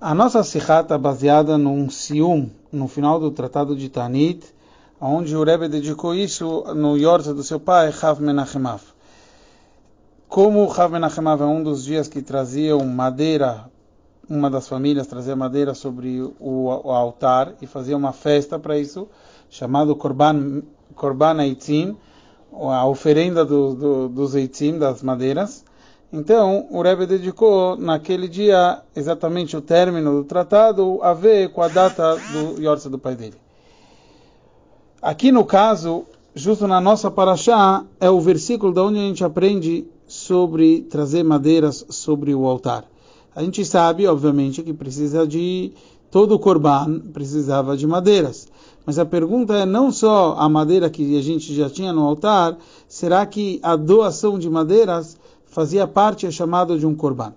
A nossa Sikha está baseada num Sium, no final do Tratado de Tanit, onde o Rebbe dedicou isso no Yorza do seu pai, Chav Menachemav. Como Chav Menachemav é um dos dias que traziam madeira, uma das famílias trazia madeira sobre o, o altar e fazia uma festa para isso, chamado Korban, Korban Eitzim, a oferenda do, do, dos Eitzim, das madeiras. Então, o Rebbe dedicou naquele dia exatamente o término do tratado a ver com a data do Yorza do pai dele. Aqui no caso, justo na nossa paraxá, é o versículo da onde a gente aprende sobre trazer madeiras sobre o altar. A gente sabe, obviamente, que precisa de todo o korban precisava de madeiras. Mas a pergunta é não só a madeira que a gente já tinha no altar, será que a doação de madeiras fazia parte, é chamado de um korban.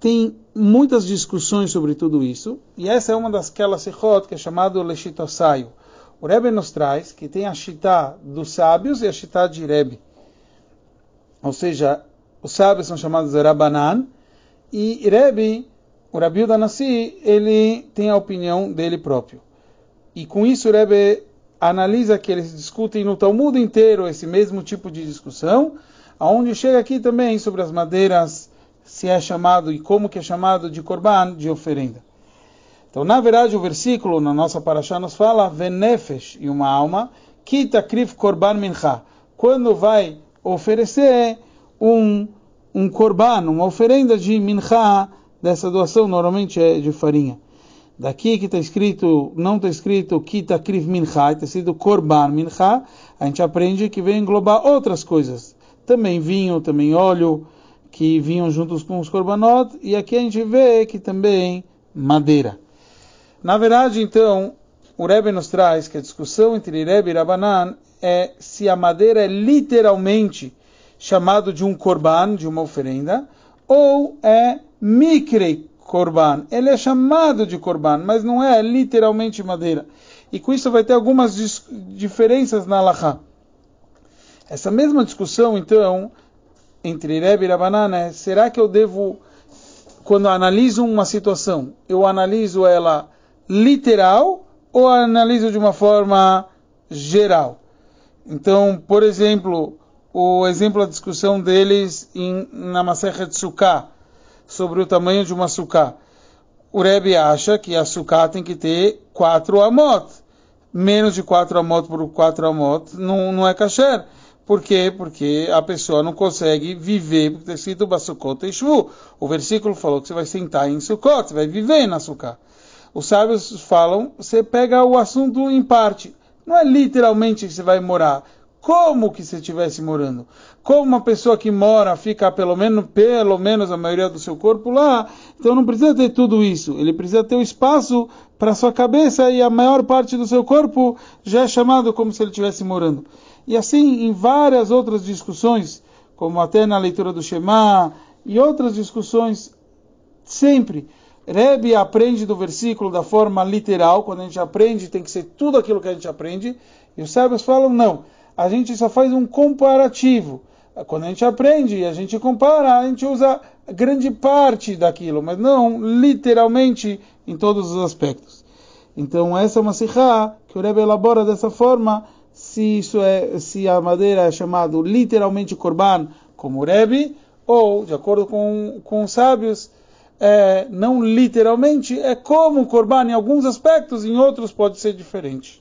Tem muitas discussões sobre tudo isso, e essa é uma das aquelas sechot que é chamado leshitosaio. O Rebbe nos traz que tem a shita dos sábios e a shita de Rebbe. Ou seja, os sábios são chamados de e Rebbe, o Rabi Danassi, ele tem a opinião dele próprio. E com isso o Rebbe analisa que eles discutem no Talmud inteiro esse mesmo tipo de discussão, aonde chega aqui também sobre as madeiras, se é chamado e como que é chamado de korban, de oferenda. Então, na verdade, o versículo na nossa paraxá nos fala venefesh e uma alma, kita krif korban mincha. Quando vai oferecer um um korban, uma oferenda de mincha, dessa doação normalmente é de farinha. Daqui que está escrito, não está escrito kita krif mincha, está escrito korban mincha, a gente aprende que vem englobar outras coisas também vinho, também óleo, que vinham juntos com os korbanot, e aqui a gente vê que também madeira. Na verdade, então, o Rebbe nos traz que a discussão entre Rebbe e Rabanan é se a madeira é literalmente chamado de um korban, de uma oferenda, ou é mikre korban. Ele é chamado de korban, mas não é literalmente madeira. E com isso vai ter algumas diferenças na Allahá. Essa mesma discussão, então, entre Rebbe e Rabanana é, será que eu devo, quando analiso uma situação, eu analiso ela literal ou analiso de uma forma geral? Então, por exemplo, o exemplo da discussão deles em, na Masechet Sukkah, sobre o tamanho de uma Sukkah. O Rebbe acha que a Sukkah tem que ter quatro amot. Menos de quatro amot por quatro amot não, não é kasher. Por quê? Porque a pessoa não consegue viver, porque está escrito Basukot Shvu. O versículo falou que você vai sentar em Sukkot, você vai viver na Sukkah. Os sábios falam, você pega o assunto em parte. Não é literalmente que você vai morar. Como que você estivesse morando? Como uma pessoa que mora fica pelo menos, pelo menos a maioria do seu corpo lá, então não precisa ter tudo isso. Ele precisa ter o espaço para sua cabeça e a maior parte do seu corpo já é chamado como se ele estivesse morando. E assim em várias outras discussões, como até na leitura do Shema e outras discussões, sempre Rebbe aprende do versículo da forma literal, quando a gente aprende tem que ser tudo aquilo que a gente aprende, e os sábios falam não, a gente só faz um comparativo. Quando a gente aprende e a gente compara, a gente usa grande parte daquilo, mas não literalmente em todos os aspectos. Então essa é uma sikha que o Rebbe elabora dessa forma, se isso é, se a madeira é chamado literalmente korban, como Rebbe, ou, de acordo com, com os sábios, é, não literalmente, é como korban em alguns aspectos, em outros pode ser diferente.